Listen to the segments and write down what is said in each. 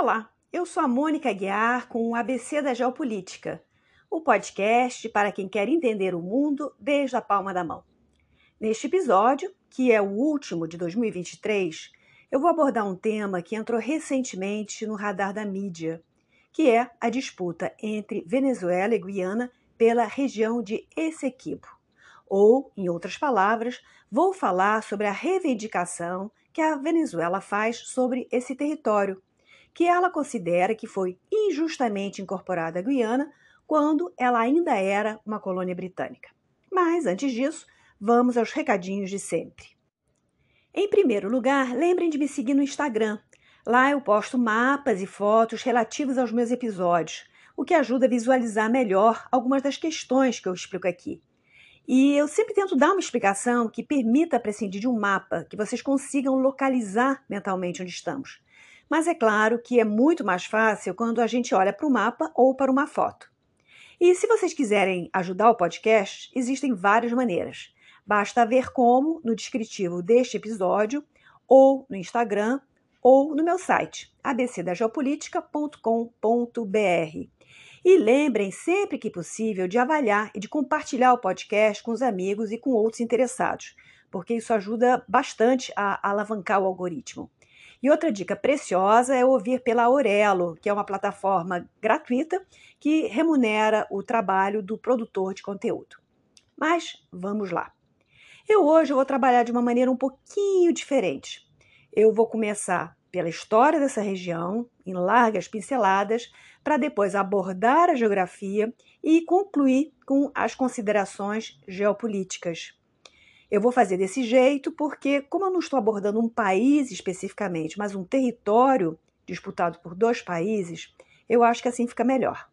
Olá, eu sou a Mônica Guiar com o ABC da Geopolítica, o podcast para quem quer entender o mundo desde a palma da mão. Neste episódio, que é o último de 2023, eu vou abordar um tema que entrou recentemente no radar da mídia, que é a disputa entre Venezuela e Guiana pela região de Essequibo. Ou, em outras palavras, vou falar sobre a reivindicação que a Venezuela faz sobre esse território que ela considera que foi injustamente incorporada à Guiana quando ela ainda era uma colônia britânica. Mas, antes disso, vamos aos recadinhos de sempre. Em primeiro lugar, lembrem de me seguir no Instagram. Lá eu posto mapas e fotos relativos aos meus episódios, o que ajuda a visualizar melhor algumas das questões que eu explico aqui. E eu sempre tento dar uma explicação que permita prescindir de um mapa, que vocês consigam localizar mentalmente onde estamos. Mas é claro que é muito mais fácil quando a gente olha para o mapa ou para uma foto. E se vocês quiserem ajudar o podcast, existem várias maneiras. Basta ver como no descritivo deste episódio, ou no Instagram, ou no meu site, abcdageopolitica.com.br. E lembrem sempre que possível de avaliar e de compartilhar o podcast com os amigos e com outros interessados, porque isso ajuda bastante a alavancar o algoritmo. E outra dica preciosa é ouvir pela Aurelo, que é uma plataforma gratuita que remunera o trabalho do produtor de conteúdo. Mas vamos lá. Eu hoje vou trabalhar de uma maneira um pouquinho diferente. Eu vou começar pela história dessa região, em largas pinceladas, para depois abordar a geografia e concluir com as considerações geopolíticas. Eu vou fazer desse jeito porque, como eu não estou abordando um país especificamente, mas um território disputado por dois países, eu acho que assim fica melhor.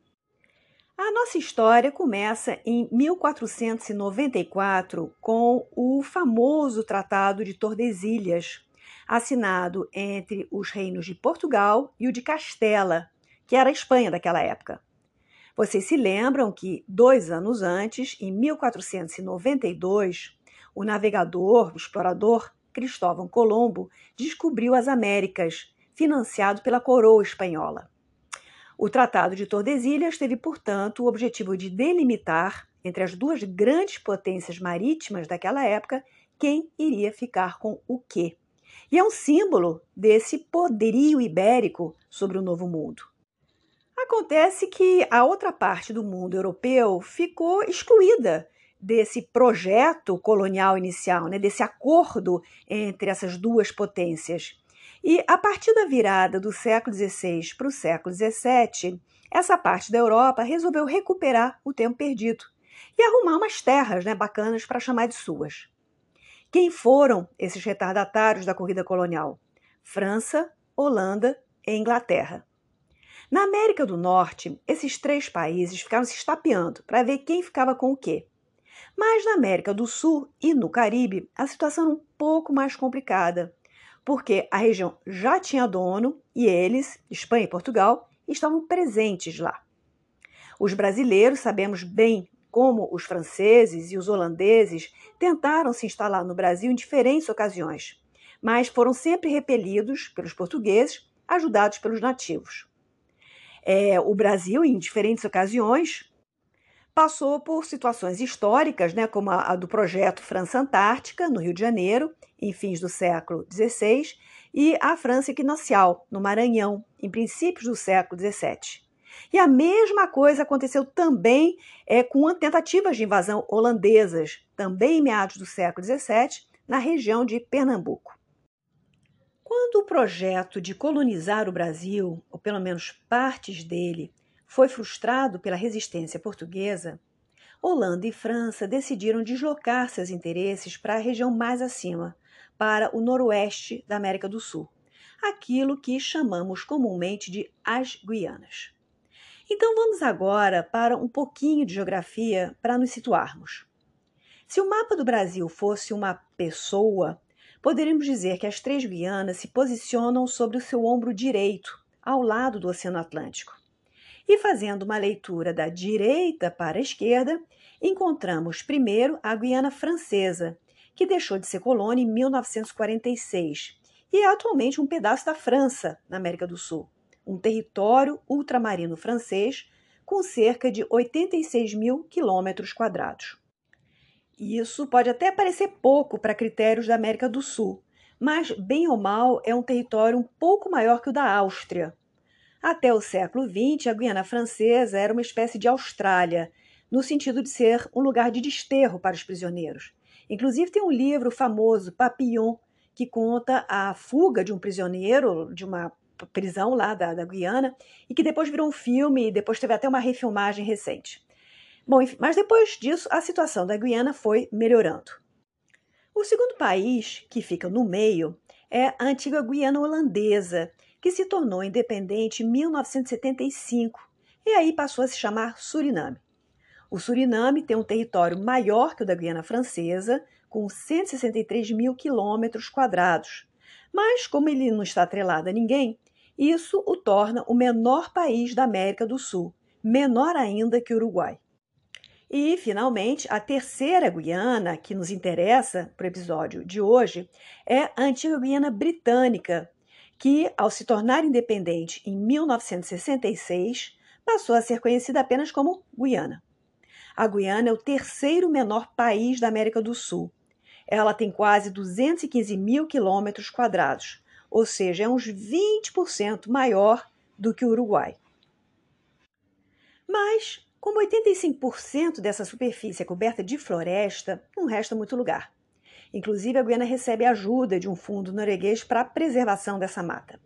A nossa história começa em 1494 com o famoso Tratado de Tordesilhas, assinado entre os reinos de Portugal e o de Castela, que era a Espanha daquela época. Vocês se lembram que, dois anos antes, em 1492, o navegador, o explorador Cristóvão Colombo descobriu as Américas, financiado pela coroa espanhola. O Tratado de Tordesilhas teve, portanto, o objetivo de delimitar entre as duas grandes potências marítimas daquela época quem iria ficar com o quê. E é um símbolo desse poderio ibérico sobre o Novo Mundo. Acontece que a outra parte do mundo europeu ficou excluída desse projeto colonial inicial, né, desse acordo entre essas duas potências. E a partir da virada do século XVI para o século XVII, essa parte da Europa resolveu recuperar o tempo perdido e arrumar umas terras né, bacanas para chamar de suas. Quem foram esses retardatários da corrida colonial? França, Holanda e Inglaterra. Na América do Norte, esses três países ficaram se estapeando para ver quem ficava com o quê. Mas na América do Sul e no Caribe, a situação é um pouco mais complicada, porque a região já tinha dono e eles, Espanha e Portugal, estavam presentes lá. Os brasileiros sabemos bem como os franceses e os holandeses tentaram se instalar no Brasil em diferentes ocasiões, mas foram sempre repelidos pelos portugueses, ajudados pelos nativos. É, o Brasil, em diferentes ocasiões, passou por situações históricas, né, como a, a do projeto França Antártica, no Rio de Janeiro, em fins do século XVI, e a França Equinocial, no Maranhão, em princípios do século XVII. E a mesma coisa aconteceu também é, com tentativas de invasão holandesas, também em meados do século XVII, na região de Pernambuco. Quando o projeto de colonizar o Brasil, ou pelo menos partes dele, foi frustrado pela resistência portuguesa, Holanda e França decidiram deslocar seus interesses para a região mais acima, para o noroeste da América do Sul, aquilo que chamamos comumente de as Guianas. Então vamos agora para um pouquinho de geografia para nos situarmos. Se o mapa do Brasil fosse uma pessoa, poderíamos dizer que as três Guianas se posicionam sobre o seu ombro direito, ao lado do Oceano Atlântico. E fazendo uma leitura da direita para a esquerda, encontramos primeiro a Guiana Francesa, que deixou de ser colônia em 1946 e é atualmente um pedaço da França, na América do Sul. um território ultramarino francês com cerca de 86 mil quilômetros quadrados. Isso pode até parecer pouco para critérios da América do Sul, mas, bem ou mal, é um território um pouco maior que o da Áustria. Até o século XX, a Guiana Francesa era uma espécie de Austrália, no sentido de ser um lugar de desterro para os prisioneiros. Inclusive, tem um livro famoso, Papillon, que conta a fuga de um prisioneiro de uma prisão lá da, da Guiana e que depois virou um filme e depois teve até uma refilmagem recente. Bom, enfim, mas depois disso, a situação da Guiana foi melhorando. O segundo país, que fica no meio, é a antiga Guiana Holandesa, que se tornou independente em 1975 e aí passou a se chamar Suriname. O Suriname tem um território maior que o da Guiana Francesa, com 163 mil quilômetros quadrados. Mas, como ele não está atrelado a ninguém, isso o torna o menor país da América do Sul, menor ainda que o Uruguai. E, finalmente, a terceira Guiana que nos interessa para o episódio de hoje é a antiga Guiana Britânica, que, ao se tornar independente em 1966, passou a ser conhecida apenas como Guiana. A Guiana é o terceiro menor país da América do Sul. Ela tem quase 215 mil quilômetros quadrados, ou seja, é uns 20% maior do que o Uruguai. Mas como 85% dessa superfície é coberta de floresta, não resta muito lugar. Inclusive, a Guiana recebe ajuda de um fundo norueguês para a preservação dessa mata.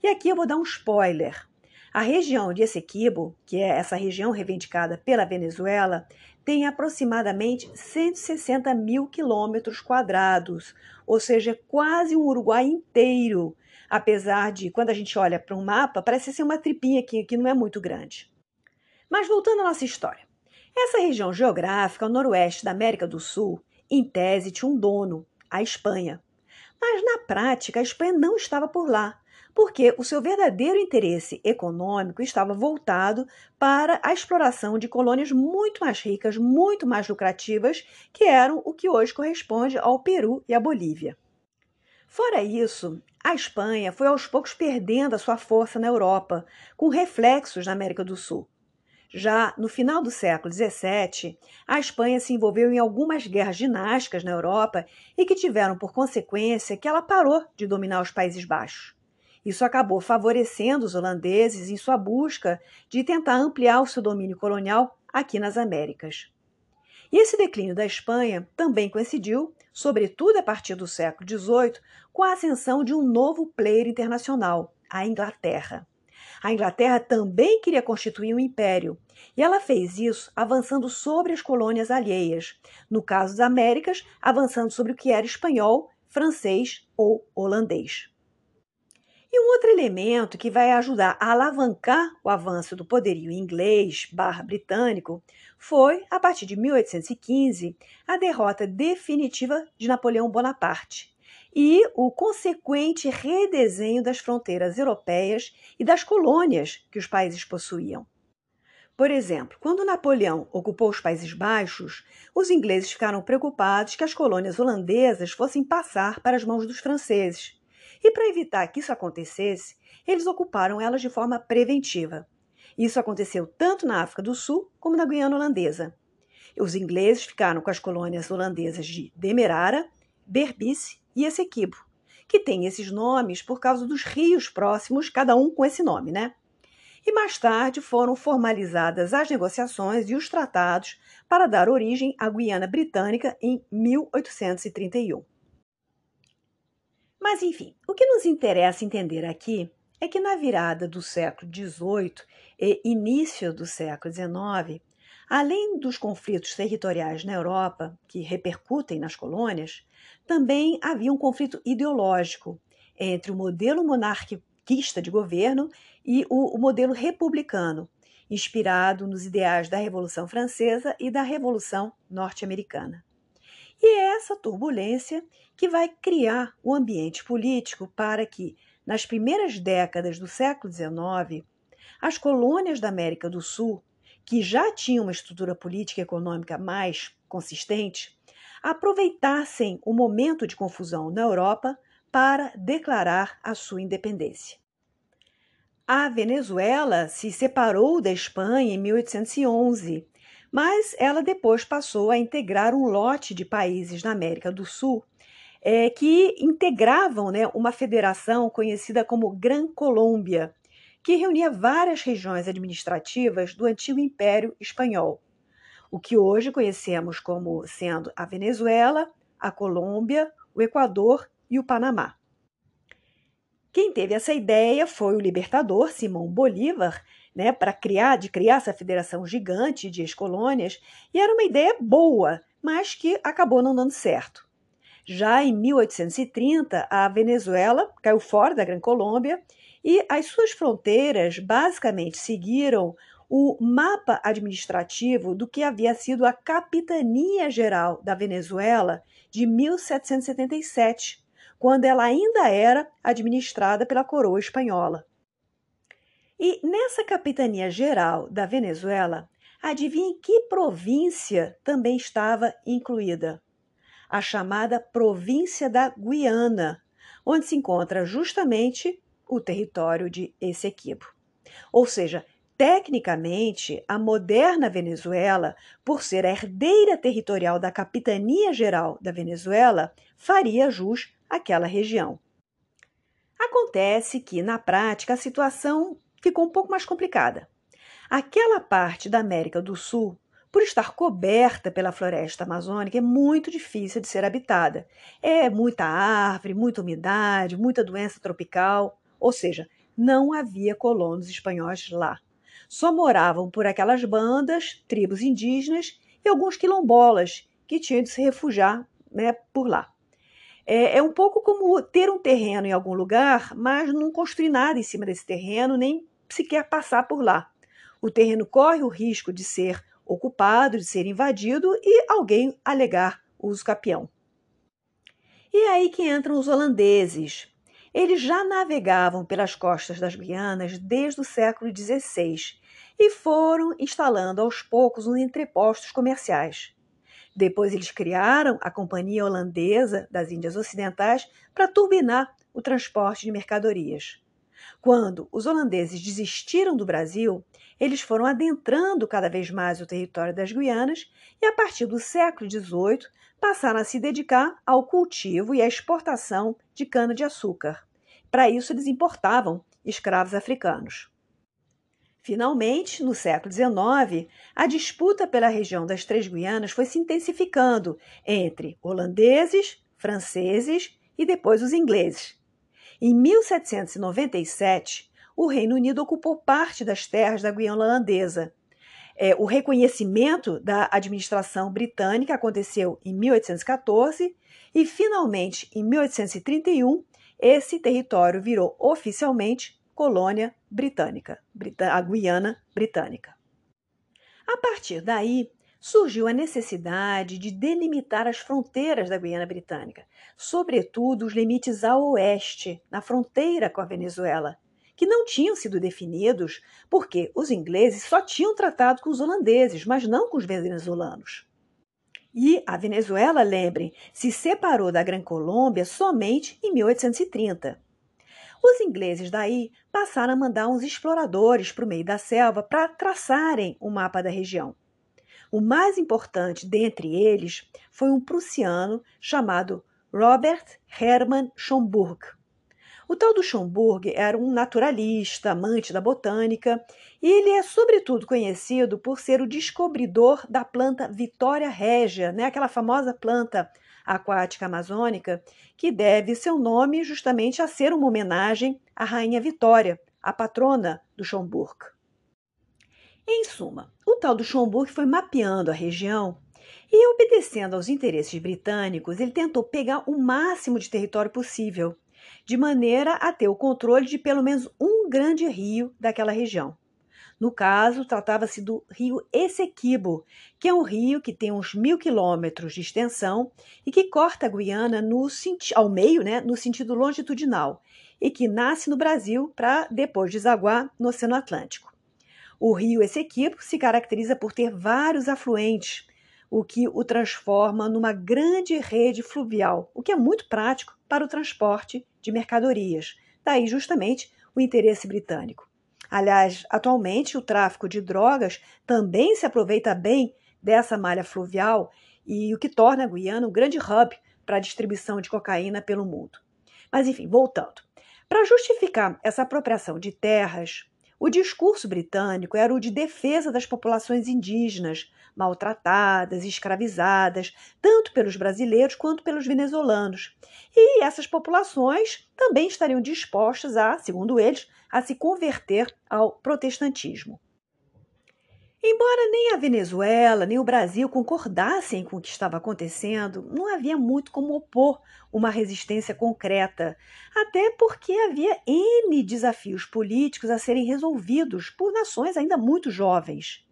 E aqui eu vou dar um spoiler. A região de Essequibo, que é essa região reivindicada pela Venezuela, tem aproximadamente 160 mil quilômetros quadrados, ou seja, quase um Uruguai inteiro. Apesar de, quando a gente olha para um mapa, parece ser uma tripinha aqui, que não é muito grande. Mas voltando à nossa história. Essa região geográfica ao noroeste da América do Sul, em tese, tinha um dono, a Espanha. Mas na prática, a Espanha não estava por lá, porque o seu verdadeiro interesse econômico estava voltado para a exploração de colônias muito mais ricas, muito mais lucrativas, que eram o que hoje corresponde ao Peru e à Bolívia. Fora isso, a Espanha foi aos poucos perdendo a sua força na Europa, com reflexos na América do Sul. Já no final do século XVII, a Espanha se envolveu em algumas guerras dinásticas na Europa e que tiveram por consequência que ela parou de dominar os Países Baixos. Isso acabou favorecendo os holandeses em sua busca de tentar ampliar o seu domínio colonial aqui nas Américas. E esse declínio da Espanha também coincidiu, sobretudo a partir do século XVIII, com a ascensão de um novo player internacional, a Inglaterra. A Inglaterra também queria constituir um império, e ela fez isso avançando sobre as colônias alheias, no caso das Américas, avançando sobre o que era espanhol, francês ou holandês. E um outro elemento que vai ajudar a alavancar o avanço do poderio inglês barra britânico foi, a partir de 1815, a derrota definitiva de Napoleão Bonaparte, e o consequente redesenho das fronteiras europeias e das colônias que os países possuíam. Por exemplo, quando Napoleão ocupou os Países Baixos, os ingleses ficaram preocupados que as colônias holandesas fossem passar para as mãos dos franceses. E para evitar que isso acontecesse, eles ocuparam elas de forma preventiva. Isso aconteceu tanto na África do Sul como na Guiana Holandesa. Os ingleses ficaram com as colônias holandesas de Demerara, Berbice e Essequibo, que tem esses nomes por causa dos rios próximos, cada um com esse nome, né? E mais tarde foram formalizadas as negociações e os tratados para dar origem à Guiana Britânica em 1831. Mas enfim, o que nos interessa entender aqui é que na virada do século XVIII e início do século XIX, além dos conflitos territoriais na Europa, que repercutem nas colônias, também havia um conflito ideológico entre o modelo monarquista de governo e o, o modelo republicano, inspirado nos ideais da Revolução Francesa e da Revolução Norte-Americana. E é essa turbulência que vai criar o ambiente político para que, nas primeiras décadas do século XIX, as colônias da América do Sul, que já tinham uma estrutura política e econômica mais consistente, aproveitassem o momento de confusão na Europa para declarar a sua independência. A Venezuela se separou da Espanha em 1811, mas ela depois passou a integrar um lote de países na América do Sul é, que integravam né, uma federação conhecida como Gran Colômbia, que reunia várias regiões administrativas do antigo Império Espanhol, o que hoje conhecemos como sendo a Venezuela, a Colômbia, o Equador e o Panamá. Quem teve essa ideia foi o libertador Simão Bolívar, né, para criar, de criar essa federação gigante de ex-colônias, e era uma ideia boa, mas que acabou não dando certo. Já em 1830, a Venezuela caiu fora da Gran Colômbia e as suas fronteiras basicamente seguiram o mapa administrativo do que havia sido a Capitania Geral da Venezuela de 1777, quando ela ainda era administrada pela coroa espanhola. E nessa capitania geral da Venezuela, adivinhe que província também estava incluída? A chamada província da Guiana, onde se encontra justamente o território de Essequibo. Ou seja, Tecnicamente, a moderna Venezuela, por ser a herdeira territorial da Capitania Geral da Venezuela, faria jus àquela região. Acontece que, na prática, a situação ficou um pouco mais complicada. Aquela parte da América do Sul, por estar coberta pela floresta amazônica, é muito difícil de ser habitada. É muita árvore, muita umidade, muita doença tropical, ou seja, não havia colonos espanhóis lá. Só moravam por aquelas bandas, tribos indígenas e alguns quilombolas que tinham de se refugiar né, por lá. É, é um pouco como ter um terreno em algum lugar, mas não construir nada em cima desse terreno, nem sequer passar por lá. O terreno corre o risco de ser ocupado, de ser invadido e alguém alegar uso capião. E é aí que entram os holandeses, eles já navegavam pelas costas das Guianas desde o século XVI e foram instalando aos poucos os entrepostos comerciais. Depois eles criaram a Companhia Holandesa das Índias Ocidentais para turbinar o transporte de mercadorias. Quando os holandeses desistiram do Brasil, eles foram adentrando cada vez mais o território das Guianas e, a partir do século XVIII, passaram a se dedicar ao cultivo e à exportação de cana-de-açúcar. Para isso, eles importavam escravos africanos. Finalmente, no século XIX, a disputa pela região das Três Guianas foi se intensificando entre holandeses, franceses e depois os ingleses. Em 1797, o Reino Unido ocupou parte das terras da Guiana holandesa é, o reconhecimento da administração britânica aconteceu em 1814 e, finalmente, em 1831, esse território virou oficialmente colônia britânica, a Guiana Britânica. A partir daí, surgiu a necessidade de delimitar as fronteiras da Guiana Britânica, sobretudo os limites a oeste, na fronteira com a Venezuela, que não tinham sido definidos porque os ingleses só tinham tratado com os holandeses, mas não com os venezuelanos. E a Venezuela, lembrem, se separou da Gran Colômbia somente em 1830. Os ingleses daí passaram a mandar uns exploradores para o meio da selva para traçarem o mapa da região. O mais importante dentre eles foi um prussiano chamado Robert Hermann Schomburg. O tal do Schomburg era um naturalista, amante da botânica, e ele é sobretudo conhecido por ser o descobridor da planta Vitória régia, né? aquela famosa planta aquática amazônica, que deve seu nome justamente a ser uma homenagem à Rainha Vitória, a patrona do Schomburg. Em suma, o tal do Schomburg foi mapeando a região e, obedecendo aos interesses britânicos, ele tentou pegar o máximo de território possível de maneira a ter o controle de pelo menos um grande rio daquela região. No caso, tratava-se do rio Essequibo, que é um rio que tem uns mil quilômetros de extensão e que corta a Guiana no, ao meio, né, no sentido longitudinal, e que nasce no Brasil para depois desaguar no Oceano Atlântico. O rio Essequibo se caracteriza por ter vários afluentes, o que o transforma numa grande rede fluvial, o que é muito prático para o transporte de mercadorias. Daí, justamente, o interesse britânico. Aliás, atualmente o tráfico de drogas também se aproveita bem dessa malha fluvial e o que torna a Guiana um grande hub para a distribuição de cocaína pelo mundo. Mas enfim, voltando. Para justificar essa apropriação de terras, o discurso britânico era o de defesa das populações indígenas, maltratadas e escravizadas, tanto pelos brasileiros quanto pelos venezuelanos. E essas populações também estariam dispostas a, segundo eles, a se converter ao protestantismo. Embora nem a Venezuela nem o Brasil concordassem com o que estava acontecendo, não havia muito como opor uma resistência concreta, até porque havia N desafios políticos a serem resolvidos por nações ainda muito jovens.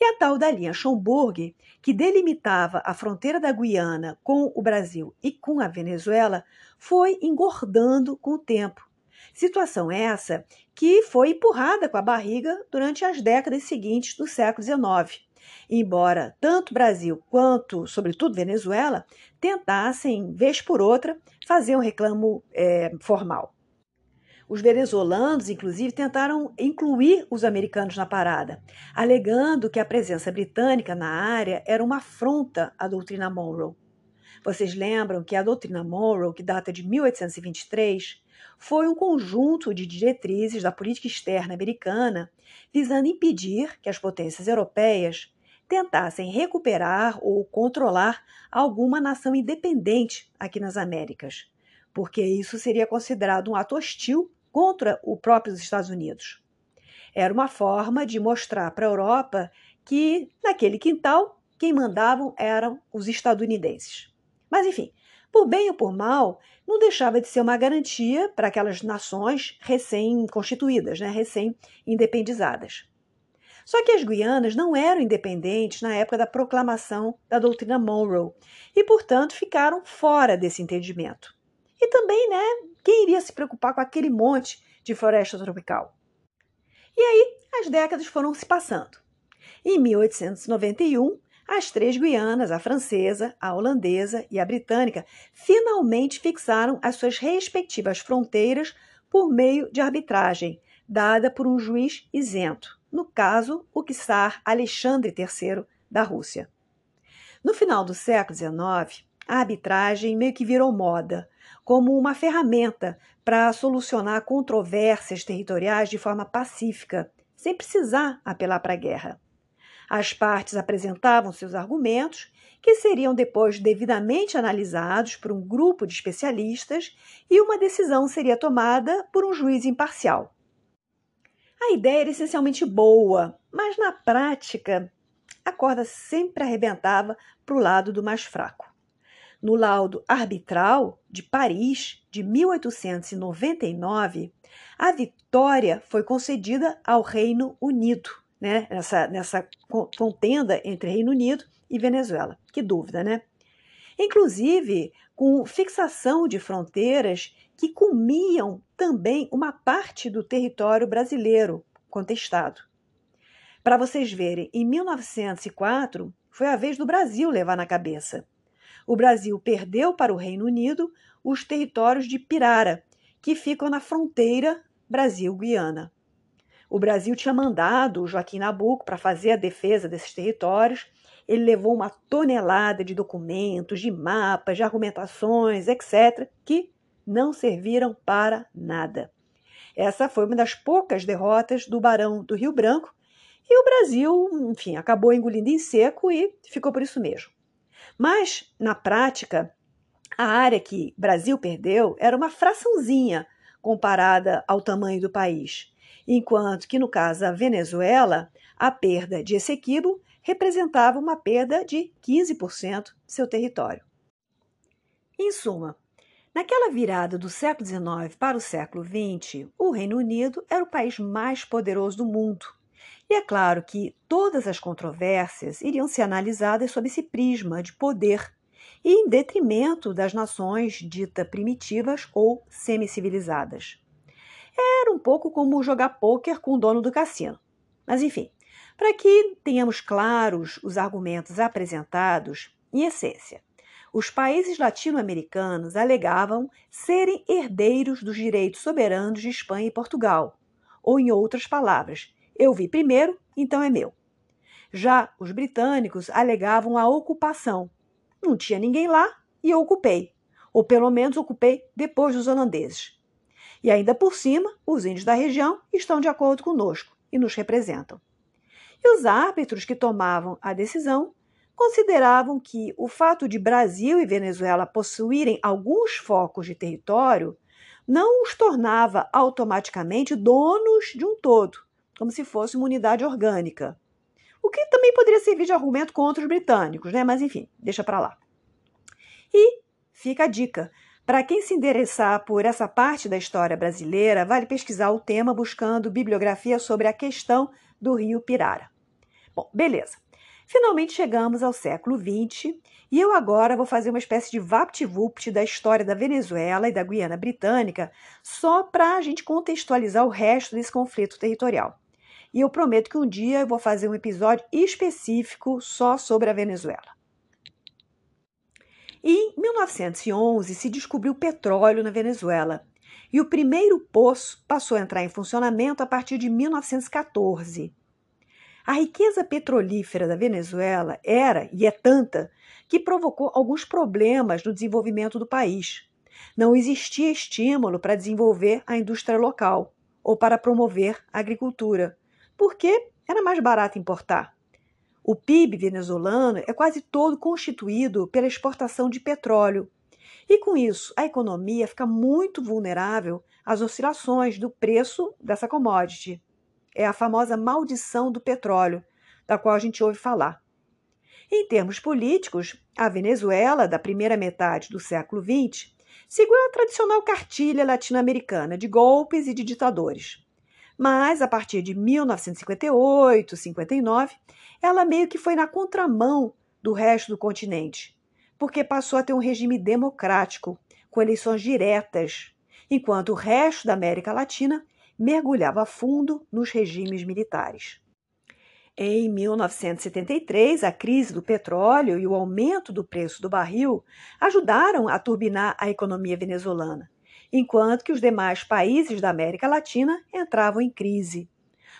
E a tal da linha Schomburg, que delimitava a fronteira da Guiana com o Brasil e com a Venezuela, foi engordando com o tempo Situação essa que foi empurrada com a barriga durante as décadas seguintes do século XIX. Embora tanto Brasil quanto, sobretudo, Venezuela tentassem, vez por outra, fazer um reclamo é, formal. Os venezuelanos, inclusive, tentaram incluir os americanos na parada, alegando que a presença britânica na área era uma afronta à doutrina Monroe. Vocês lembram que a doutrina Monroe, que data de 1823, foi um conjunto de diretrizes da política externa americana visando impedir que as potências europeias tentassem recuperar ou controlar alguma nação independente aqui nas Américas, porque isso seria considerado um ato hostil contra os próprios Estados Unidos. Era uma forma de mostrar para a Europa que, naquele quintal, quem mandavam eram os estadunidenses. Mas, enfim, por bem ou por mal, não deixava de ser uma garantia para aquelas nações recém-constituídas, né, recém-independizadas. Só que as Guianas não eram independentes na época da proclamação da doutrina Monroe e, portanto, ficaram fora desse entendimento. E também, né, quem iria se preocupar com aquele monte de floresta tropical? E aí as décadas foram se passando. Em 1891, as três Guianas, a francesa, a holandesa e a britânica, finalmente fixaram as suas respectivas fronteiras por meio de arbitragem, dada por um juiz isento, no caso, o czar Alexandre III da Rússia. No final do século XIX, a arbitragem meio que virou moda, como uma ferramenta para solucionar controvérsias territoriais de forma pacífica, sem precisar apelar para a guerra. As partes apresentavam seus argumentos, que seriam depois devidamente analisados por um grupo de especialistas e uma decisão seria tomada por um juiz imparcial. A ideia era essencialmente boa, mas na prática a corda sempre arrebentava para o lado do mais fraco. No laudo arbitral de Paris de 1899, a vitória foi concedida ao Reino Unido né, nessa, nessa contenda entre Reino Unido e Venezuela. Que dúvida, né? Inclusive com fixação de fronteiras que comiam também uma parte do território brasileiro contestado. Para vocês verem, em 1904 foi a vez do Brasil levar na cabeça. O Brasil perdeu para o Reino Unido os territórios de Pirara, que ficam na fronteira Brasil-Guiana. O Brasil tinha mandado o Joaquim Nabuco para fazer a defesa desses territórios. Ele levou uma tonelada de documentos, de mapas, de argumentações, etc., que não serviram para nada. Essa foi uma das poucas derrotas do Barão do Rio Branco e o Brasil, enfim, acabou engolindo em seco e ficou por isso mesmo. Mas, na prática, a área que Brasil perdeu era uma fraçãozinha comparada ao tamanho do país enquanto que no caso da Venezuela, a perda de Essequibo representava uma perda de 15% de seu território. Em suma, naquela virada do século XIX para o século XX, o Reino Unido era o país mais poderoso do mundo. E é claro que todas as controvérsias iriam ser analisadas sob esse prisma de poder e em detrimento das nações ditas primitivas ou semicivilizadas. Era um pouco como jogar pôquer com o dono do cassino. Mas enfim, para que tenhamos claros os argumentos apresentados, em essência, os países latino-americanos alegavam serem herdeiros dos direitos soberanos de Espanha e Portugal, ou, em outras palavras, eu vi primeiro, então é meu. Já os britânicos alegavam a ocupação. Não tinha ninguém lá e eu ocupei, ou pelo menos ocupei depois dos holandeses. E ainda por cima, os índios da região estão de acordo conosco e nos representam. E os árbitros que tomavam a decisão consideravam que o fato de Brasil e Venezuela possuírem alguns focos de território não os tornava automaticamente donos de um todo, como se fosse uma unidade orgânica. O que também poderia servir de argumento contra os britânicos, né? Mas enfim, deixa para lá. E fica a dica: para quem se interessar por essa parte da história brasileira, vale pesquisar o tema buscando bibliografia sobre a questão do rio Pirara. Bom, beleza. Finalmente chegamos ao século XX e eu agora vou fazer uma espécie de vapt-vupt da história da Venezuela e da Guiana Britânica só para a gente contextualizar o resto desse conflito territorial. E eu prometo que um dia eu vou fazer um episódio específico só sobre a Venezuela. Em 1911 se descobriu petróleo na Venezuela. E o primeiro poço passou a entrar em funcionamento a partir de 1914. A riqueza petrolífera da Venezuela era e é tanta que provocou alguns problemas no desenvolvimento do país. Não existia estímulo para desenvolver a indústria local ou para promover a agricultura, porque era mais barato importar. O PIB venezuelano é quase todo constituído pela exportação de petróleo. E com isso, a economia fica muito vulnerável às oscilações do preço dessa commodity. É a famosa maldição do petróleo, da qual a gente ouve falar. Em termos políticos, a Venezuela, da primeira metade do século XX, seguiu a tradicional cartilha latino-americana de golpes e de ditadores. Mas, a partir de 1958, 59, ela meio que foi na contramão do resto do continente, porque passou a ter um regime democrático, com eleições diretas, enquanto o resto da América Latina mergulhava fundo nos regimes militares. Em 1973, a crise do petróleo e o aumento do preço do barril ajudaram a turbinar a economia venezuelana enquanto que os demais países da América Latina entravam em crise.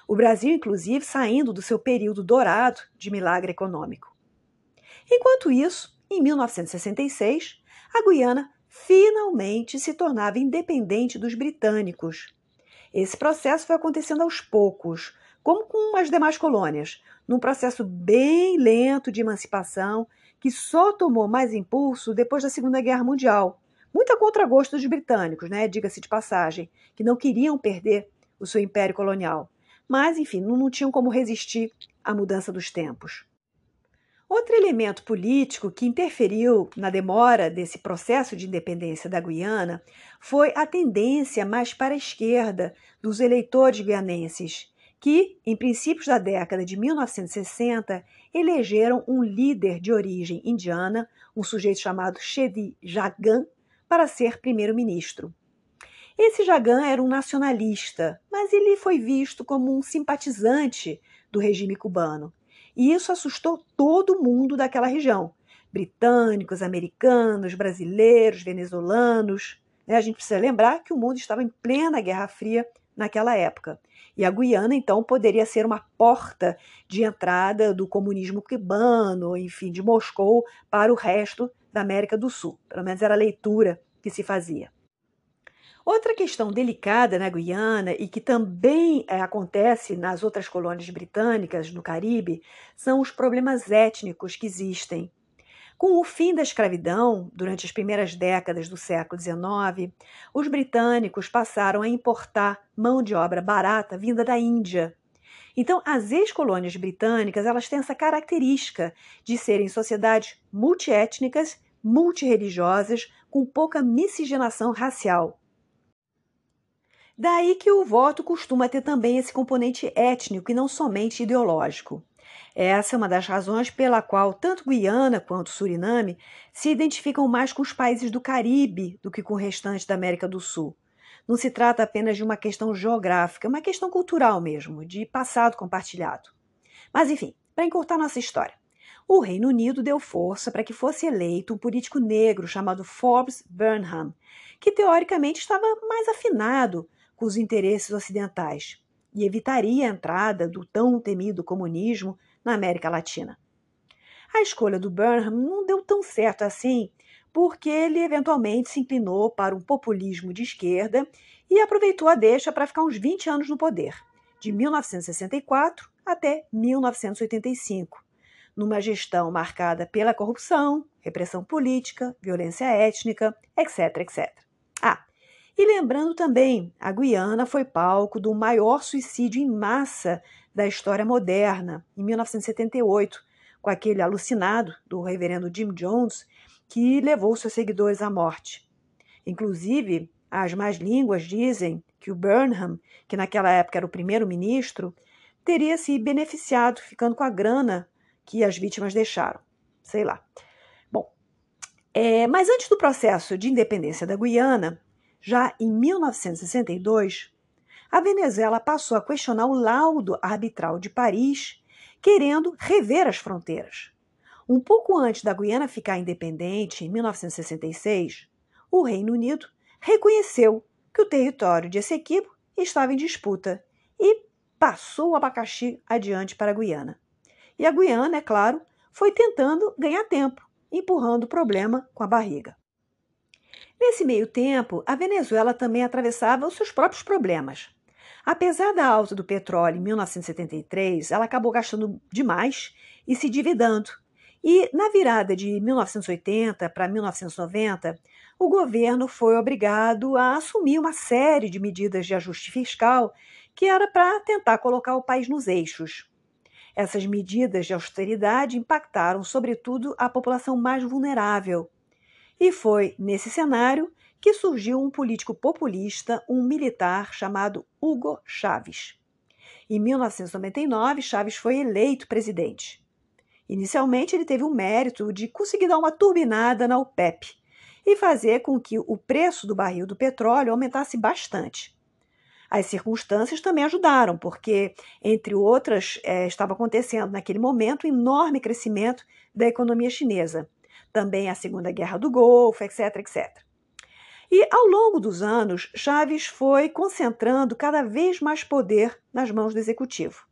O Brasil, inclusive, saindo do seu período dourado de milagre econômico. Enquanto isso, em 1966, a Guiana finalmente se tornava independente dos britânicos. Esse processo foi acontecendo aos poucos, como com as demais colônias, num processo bem lento de emancipação que só tomou mais impulso depois da Segunda Guerra Mundial, muito a contragosto dos britânicos, né, diga-se de passagem, que não queriam perder o seu império colonial. Mas, enfim, não, não tinham como resistir à mudança dos tempos. Outro elemento político que interferiu na demora desse processo de independência da Guiana foi a tendência mais para a esquerda dos eleitores guianenses, que, em princípios da década de 1960, elegeram um líder de origem indiana, um sujeito chamado Chedi Jagan, para ser primeiro-ministro. Esse Jagan era um nacionalista, mas ele foi visto como um simpatizante do regime cubano. E isso assustou todo mundo daquela região: britânicos, americanos, brasileiros, venezuelanos. Né? A gente precisa lembrar que o mundo estava em plena Guerra Fria naquela época. E a Guiana, então, poderia ser uma porta de entrada do comunismo cubano, enfim, de Moscou para o resto da América do Sul. Pelo menos era a leitura que se fazia. Outra questão delicada na Guiana e que também é, acontece nas outras colônias britânicas no Caribe são os problemas étnicos que existem. Com o fim da escravidão, durante as primeiras décadas do século XIX, os britânicos passaram a importar mão de obra barata vinda da Índia. Então, as ex-colônias britânicas elas têm essa característica de serem sociedades multiétnicas, multireligiosas, com pouca miscigenação racial. Daí que o voto costuma ter também esse componente étnico e não somente ideológico. Essa é uma das razões pela qual tanto Guiana quanto Suriname se identificam mais com os países do Caribe do que com o restante da América do Sul. Não se trata apenas de uma questão geográfica, é uma questão cultural mesmo, de passado compartilhado. Mas enfim, para encurtar nossa história. O Reino Unido deu força para que fosse eleito um político negro chamado Forbes Burnham, que teoricamente estava mais afinado com os interesses ocidentais. e evitaria a entrada do tão temido comunismo na América Latina. A escolha do Burnham não deu tão certo assim, porque ele eventualmente se inclinou para um populismo de esquerda e aproveitou a deixa para ficar uns 20 anos no poder, de 1964 até 1985, numa gestão marcada pela corrupção, repressão política, violência étnica, etc, etc. Ah, e lembrando também, a Guiana foi palco do maior suicídio em massa da história moderna, em 1978, com aquele alucinado do reverendo Jim Jones, que levou seus seguidores à morte. Inclusive, as más línguas dizem que o Burnham, que naquela época era o primeiro-ministro, teria se beneficiado ficando com a grana que as vítimas deixaram. Sei lá. Bom, é, mas antes do processo de independência da Guiana, já em 1962, a Venezuela passou a questionar o laudo arbitral de Paris, querendo rever as fronteiras. Um pouco antes da Guiana ficar independente, em 1966, o Reino Unido reconheceu que o território de Essequibo estava em disputa e passou o abacaxi adiante para a Guiana. E a Guiana, é claro, foi tentando ganhar tempo, empurrando o problema com a barriga. Nesse meio tempo, a Venezuela também atravessava os seus próprios problemas. Apesar da alta do petróleo em 1973, ela acabou gastando demais e se dividando. E na virada de 1980 para 1990, o governo foi obrigado a assumir uma série de medidas de ajuste fiscal que era para tentar colocar o país nos eixos. Essas medidas de austeridade impactaram, sobretudo, a população mais vulnerável. E foi nesse cenário que surgiu um político populista, um militar chamado Hugo Chávez. Em 1999, Chávez foi eleito presidente. Inicialmente, ele teve o mérito de conseguir dar uma turbinada na OPEP e fazer com que o preço do barril do petróleo aumentasse bastante. As circunstâncias também ajudaram, porque, entre outras, é, estava acontecendo naquele momento um enorme crescimento da economia chinesa. Também a Segunda Guerra do Golfo, etc, etc. E ao longo dos anos, Chaves foi concentrando cada vez mais poder nas mãos do executivo.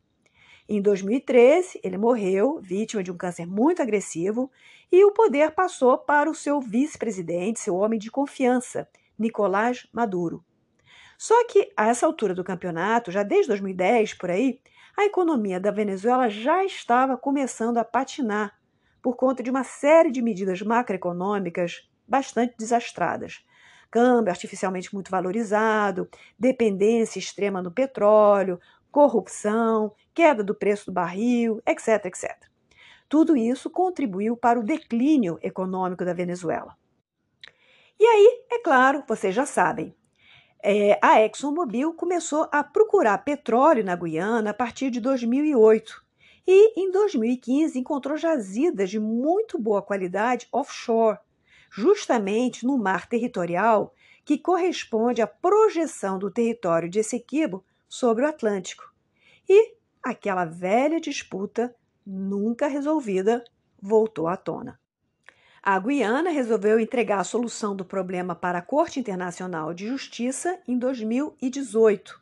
Em 2013, ele morreu, vítima de um câncer muito agressivo, e o poder passou para o seu vice-presidente, seu homem de confiança, Nicolás Maduro. Só que a essa altura do campeonato, já desde 2010 por aí, a economia da Venezuela já estava começando a patinar por conta de uma série de medidas macroeconômicas bastante desastradas. Câmbio artificialmente muito valorizado, dependência extrema no petróleo, corrupção, queda do preço do barril, etc, etc. Tudo isso contribuiu para o declínio econômico da Venezuela. E aí, é claro, vocês já sabem, é, a ExxonMobil começou a procurar petróleo na Guiana a partir de 2008 e, em 2015, encontrou jazidas de muito boa qualidade offshore, justamente no mar territorial que corresponde à projeção do território de Essequibo sobre o Atlântico. E aquela velha disputa, nunca resolvida, voltou à tona. A Guiana resolveu entregar a solução do problema para a Corte Internacional de Justiça em 2018.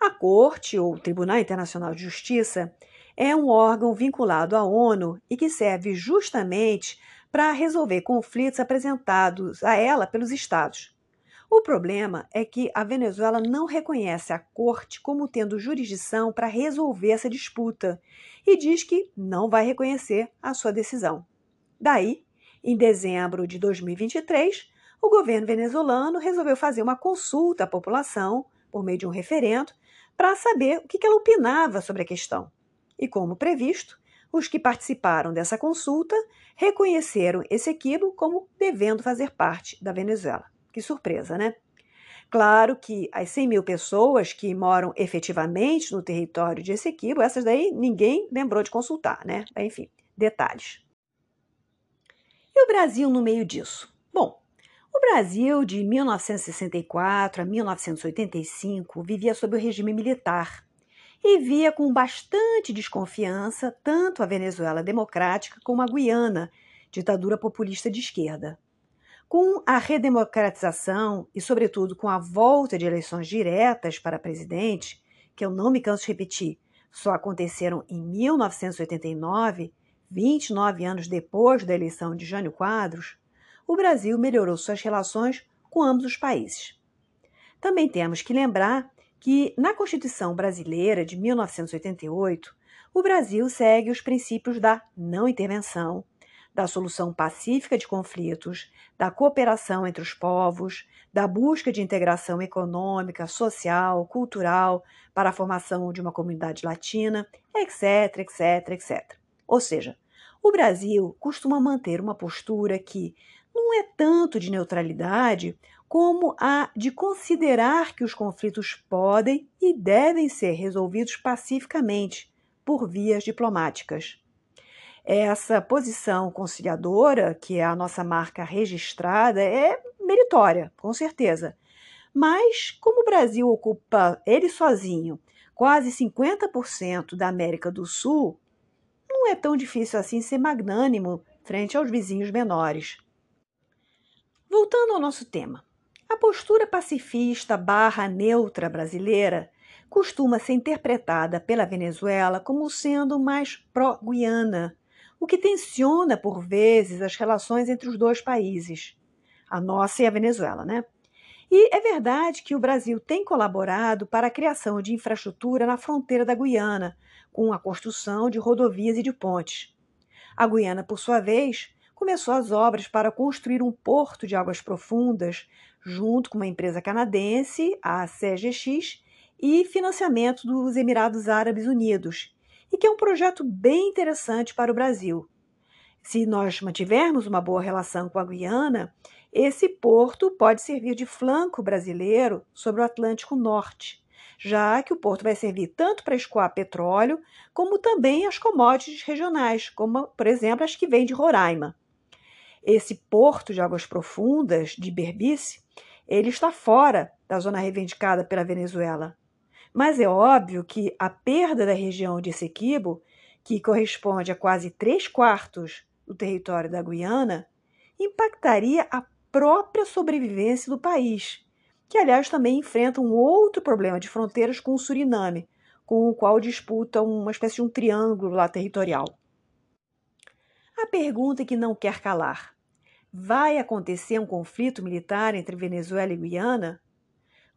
A Corte, ou Tribunal Internacional de Justiça, é um órgão vinculado à ONU e que serve justamente para resolver conflitos apresentados a ela pelos Estados. O problema é que a Venezuela não reconhece a Corte como tendo jurisdição para resolver essa disputa e diz que não vai reconhecer a sua decisão. Daí em dezembro de 2023, o governo venezuelano resolveu fazer uma consulta à população, por meio de um referendo, para saber o que ela opinava sobre a questão. E, como previsto, os que participaram dessa consulta reconheceram esse equívoco como devendo fazer parte da Venezuela. Que surpresa, né? Claro que as 100 mil pessoas que moram efetivamente no território de Essequibo, essas daí ninguém lembrou de consultar, né? Enfim, detalhes. E o Brasil no meio disso? Bom, o Brasil de 1964 a 1985 vivia sob o regime militar e via com bastante desconfiança tanto a Venezuela democrática como a Guiana, ditadura populista de esquerda. Com a redemocratização e, sobretudo, com a volta de eleições diretas para presidente, que eu não me canso de repetir, só aconteceram em 1989, 29 anos depois da eleição de Jânio Quadros, o Brasil melhorou suas relações com ambos os países. Também temos que lembrar que, na Constituição Brasileira de 1988, o Brasil segue os princípios da não intervenção, da solução pacífica de conflitos, da cooperação entre os povos, da busca de integração econômica, social, cultural para a formação de uma comunidade latina, etc, etc, etc. Ou seja, o Brasil costuma manter uma postura que não é tanto de neutralidade como a de considerar que os conflitos podem e devem ser resolvidos pacificamente por vias diplomáticas essa posição conciliadora, que é a nossa marca registrada, é meritória, com certeza. Mas, como o Brasil ocupa ele sozinho quase 50% da América do Sul, não é tão difícil assim ser magnânimo frente aos vizinhos menores. Voltando ao nosso tema, a postura pacifista barra neutra brasileira costuma ser interpretada pela Venezuela como sendo mais pró-Guiana o que tensiona, por vezes, as relações entre os dois países, a nossa e a Venezuela, né? E é verdade que o Brasil tem colaborado para a criação de infraestrutura na fronteira da Guiana, com a construção de rodovias e de pontes. A Guiana, por sua vez, começou as obras para construir um porto de águas profundas, junto com uma empresa canadense, a CGX, e financiamento dos Emirados Árabes Unidos, e que é um projeto bem interessante para o Brasil. Se nós mantivermos uma boa relação com a Guiana, esse porto pode servir de flanco brasileiro sobre o Atlântico Norte, já que o porto vai servir tanto para escoar petróleo, como também as commodities regionais, como, por exemplo, as que vêm de Roraima. Esse porto de águas profundas de Berbice, ele está fora da zona reivindicada pela Venezuela. Mas é óbvio que a perda da região de Essequibo, que corresponde a quase três quartos do território da Guiana, impactaria a própria sobrevivência do país, que aliás também enfrenta um outro problema de fronteiras com o Suriname, com o qual disputa uma espécie de um triângulo lá territorial. A pergunta que não quer calar: vai acontecer um conflito militar entre Venezuela e Guiana?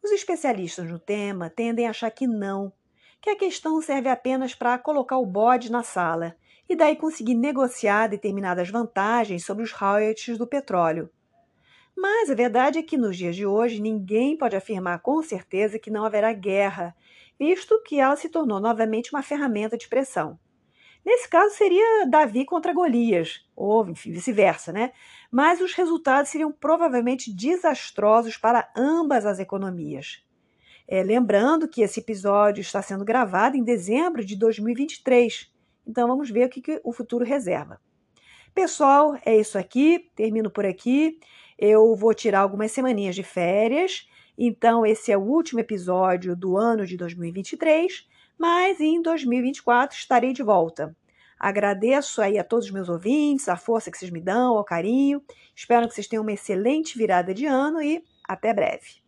Os especialistas no tema tendem a achar que não, que a questão serve apenas para colocar o bode na sala e daí conseguir negociar determinadas vantagens sobre os royalties do petróleo. Mas a verdade é que nos dias de hoje ninguém pode afirmar com certeza que não haverá guerra, visto que ela se tornou novamente uma ferramenta de pressão. Nesse caso, seria Davi contra Golias, ou vice-versa, né? Mas os resultados seriam provavelmente desastrosos para ambas as economias. É, lembrando que esse episódio está sendo gravado em dezembro de 2023, então vamos ver o que, que o futuro reserva. Pessoal, é isso aqui, termino por aqui. Eu vou tirar algumas semaninhas de férias, então esse é o último episódio do ano de 2023 mas em 2024 estarei de volta. Agradeço aí a todos os meus ouvintes, a força que vocês me dão, o carinho. Espero que vocês tenham uma excelente virada de ano e até breve.